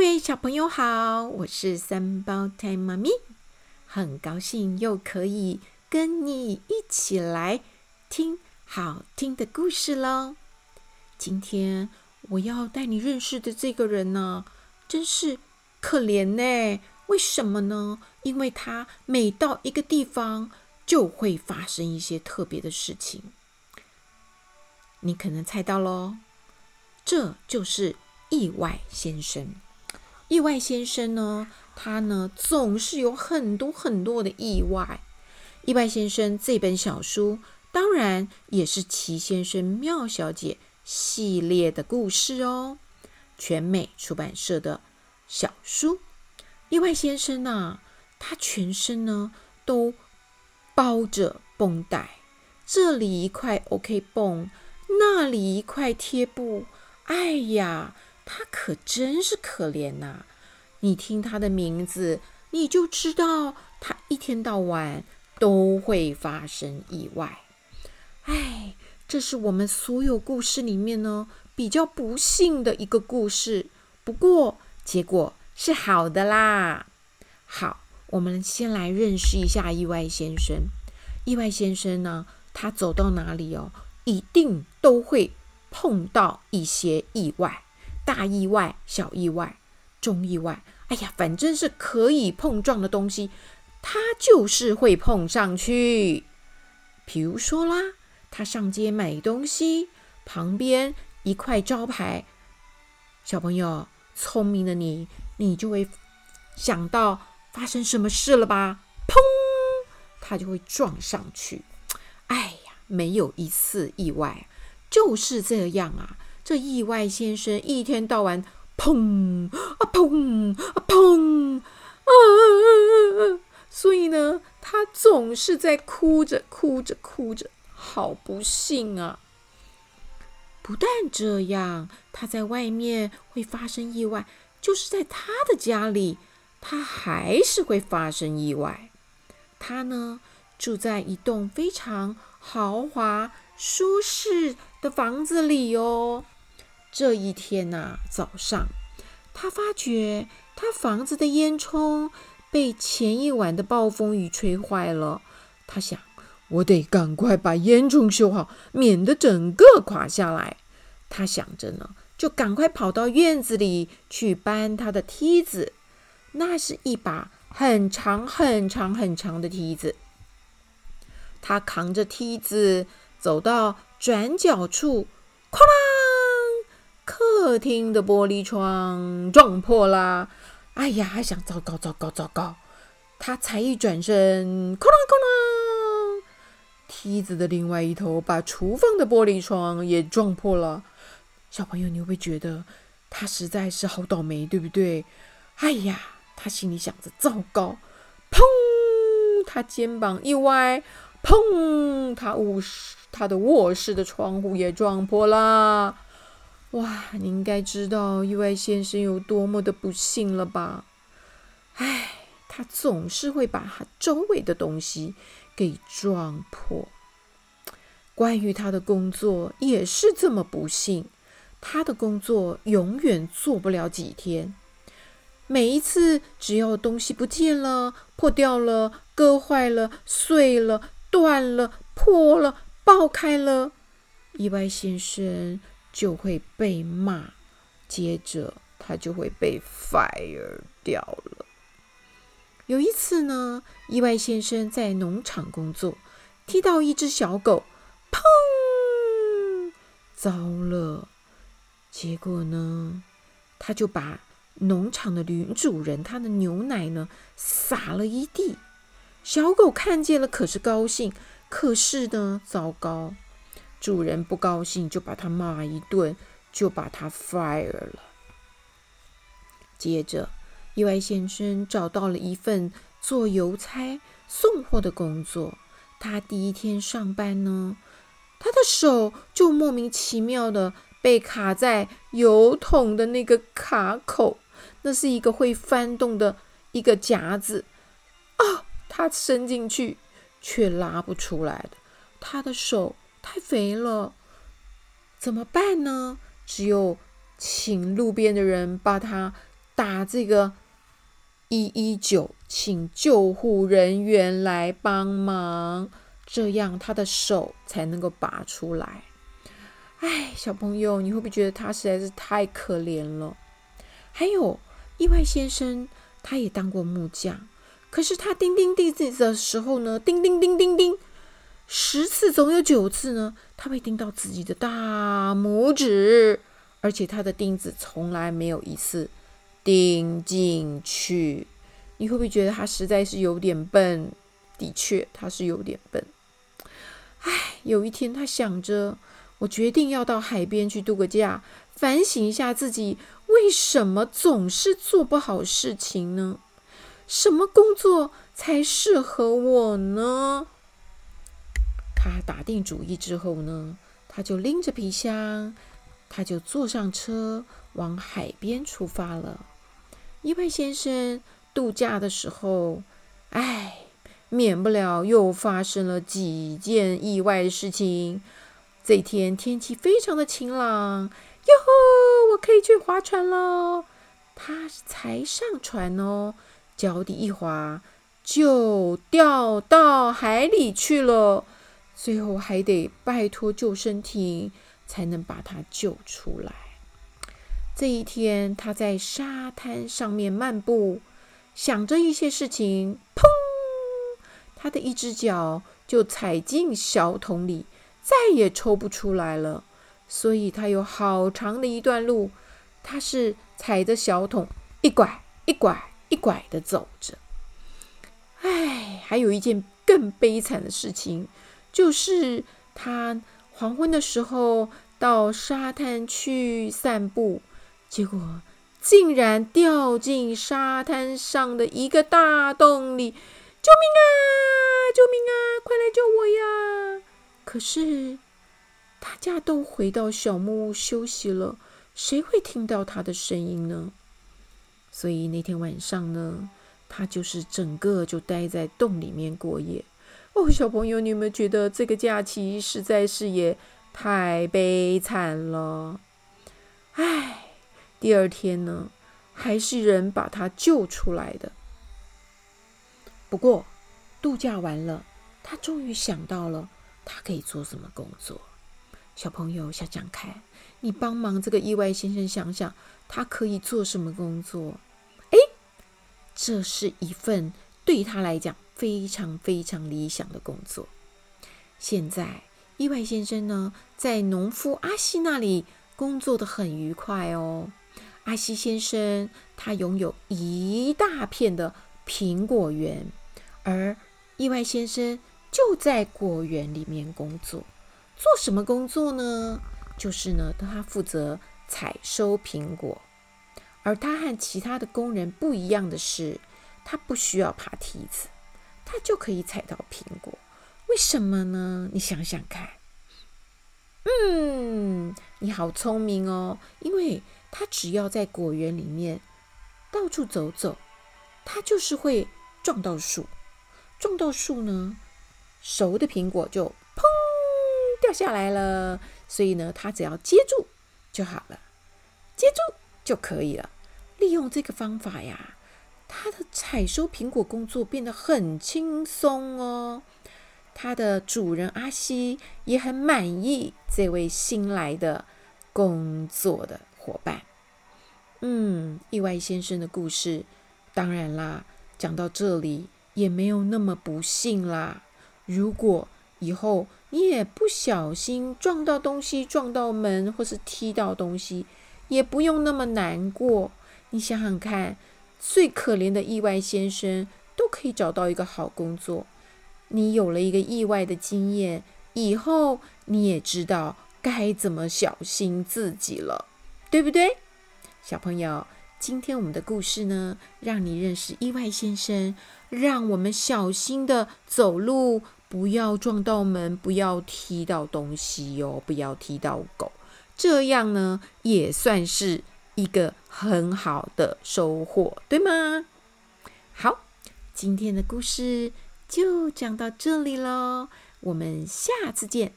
各位小朋友好，我是三胞胎妈咪，很高兴又可以跟你一起来听好听的故事喽。今天我要带你认识的这个人呢，真是可怜呢。为什么呢？因为他每到一个地方，就会发生一些特别的事情。你可能猜到喽，这就是意外先生。意外先生呢，他呢总是有很多很多的意外。意外先生这本小书，当然也是奇先生妙小姐系列的故事哦。全美出版社的小书。意外先生呢，他全身呢都包着绷带，这里一块 OK 绷，那里一块贴布。哎呀！他可真是可怜呐！你听他的名字，你就知道他一天到晚都会发生意外。哎，这是我们所有故事里面呢比较不幸的一个故事。不过结果是好的啦。好，我们先来认识一下意外先生。意外先生呢，他走到哪里哦，一定都会碰到一些意外。大意外、小意外、中意外，哎呀，反正是可以碰撞的东西，他就是会碰上去。比如说啦，他上街买东西，旁边一块招牌，小朋友，聪明的你，你就会想到发生什么事了吧？砰，他就会撞上去。哎呀，没有一次意外，就是这样啊。这意外先生一天到晚砰啊砰啊砰啊，所以呢，他总是在哭着哭着哭着，好不幸啊！不但这样，他在外面会发生意外，就是在他的家里，他还是会发生意外。他呢，住在一栋非常豪华舒适的房子里哦。这一天呐、早上，他发觉他房子的烟囱被前一晚的暴风雨吹坏了。他想，我得赶快把烟囱修好，免得整个垮下来。他想着呢，就赶快跑到院子里去搬他的梯子。那是一把很长、很长、很长的梯子。他扛着梯子走到转角处，哐啦！客厅的玻璃窗撞破啦，哎呀，还想糟糕糟糕糟糕！他才一转身，哐啷哐啷，梯子的另外一头把厨房的玻璃窗也撞破了。小朋友，你会觉得他实在是好倒霉，对不对？哎呀，他心里想着糟糕，砰！他肩膀一歪，砰！他卧室他的卧室的窗户也撞破了。哇，你应该知道意外先生有多么的不幸了吧？唉，他总是会把他周围的东西给撞破。关于他的工作也是这么不幸，他的工作永远做不了几天。每一次只要东西不见了、破掉了、割坏了、碎了、断了、破了、爆开了，意外先生。就会被骂，接着他就会被 fire 掉了。有一次呢，意外先生在农场工作，踢到一只小狗，砰！糟了！结果呢，他就把农场的女主人她的牛奶呢洒了一地。小狗看见了，可是高兴，可是呢，糟糕。主人不高兴，就把他骂一顿，就把他 fire 了。接着，意外先生找到了一份做邮差送货的工作。他第一天上班呢，他的手就莫名其妙的被卡在邮筒的那个卡口，那是一个会翻动的一个夹子啊，他伸进去却拉不出来的，他的手。太肥了，怎么办呢？只有请路边的人把他打这个一一九，请救护人员来帮忙，这样他的手才能够拔出来。哎，小朋友，你会不会觉得他实在是太可怜了？还有意外先生，他也当过木匠，可是他钉钉钉子的时候呢，钉钉钉钉钉，十次总有九次呢，他会钉到自己的大拇指，而且他的钉子从来没有一次钉进去。你会不会觉得他实在是有点笨？的确，他是有点笨。唉，有一天他想着。我决定要到海边去度个假，反省一下自己为什么总是做不好事情呢？什么工作才适合我呢？他打定主意之后呢，他就拎着皮箱，他就坐上车往海边出发了。意外先生度假的时候，哎，免不了又发生了几件意外的事情。这天天气非常的晴朗，哟吼！我可以去划船喽。他才上船哦，脚底一滑，就掉到海里去了。最后还得拜托救生艇才能把他救出来。这一天，他在沙滩上面漫步，想着一些事情，砰！他的一只脚就踩进小桶里。再也抽不出来了，所以他有好长的一段路，他是踩着小桶一拐一拐一拐的走着。唉，还有一件更悲惨的事情，就是他黄昏的时候到沙滩去散步，结果竟然掉进沙滩上的一个大洞里！救命啊！救命啊！快来救我呀！可是，大家都回到小木屋休息了，谁会听到他的声音呢？所以那天晚上呢，他就是整个就待在洞里面过夜。哦，小朋友，你有没有觉得这个假期实在是也太悲惨了？唉，第二天呢，还是人把他救出来的。不过，度假完了，他终于想到了。他可以做什么工作？小朋友想想看，你帮忙这个意外先生想想，他可以做什么工作？哎，这是一份对他来讲非常非常理想的工作。现在意外先生呢，在农夫阿西那里工作的很愉快哦。阿西先生他拥有一大片的苹果园，而意外先生。就在果园里面工作，做什么工作呢？就是呢，他负责采收苹果。而他和其他的工人不一样的是，他不需要爬梯子，他就可以采到苹果。为什么呢？你想想看。嗯，你好聪明哦，因为他只要在果园里面到处走走，他就是会撞到树，撞到树呢。熟的苹果就砰掉下来了，所以呢，他只要接住就好了，接住就可以了。利用这个方法呀，他的采收苹果工作变得很轻松哦。他的主人阿西也很满意这位新来的工作的伙伴。嗯，意外先生的故事，当然啦，讲到这里也没有那么不幸啦。如果以后你也不小心撞到东西、撞到门，或是踢到东西，也不用那么难过。你想想看，最可怜的意外先生都可以找到一个好工作。你有了一个意外的经验，以后你也知道该怎么小心自己了，对不对？小朋友，今天我们的故事呢，让你认识意外先生，让我们小心的走路。不要撞到门，不要踢到东西哟，不要踢到狗，这样呢也算是一个很好的收获，对吗？好，今天的故事就讲到这里喽，我们下次见，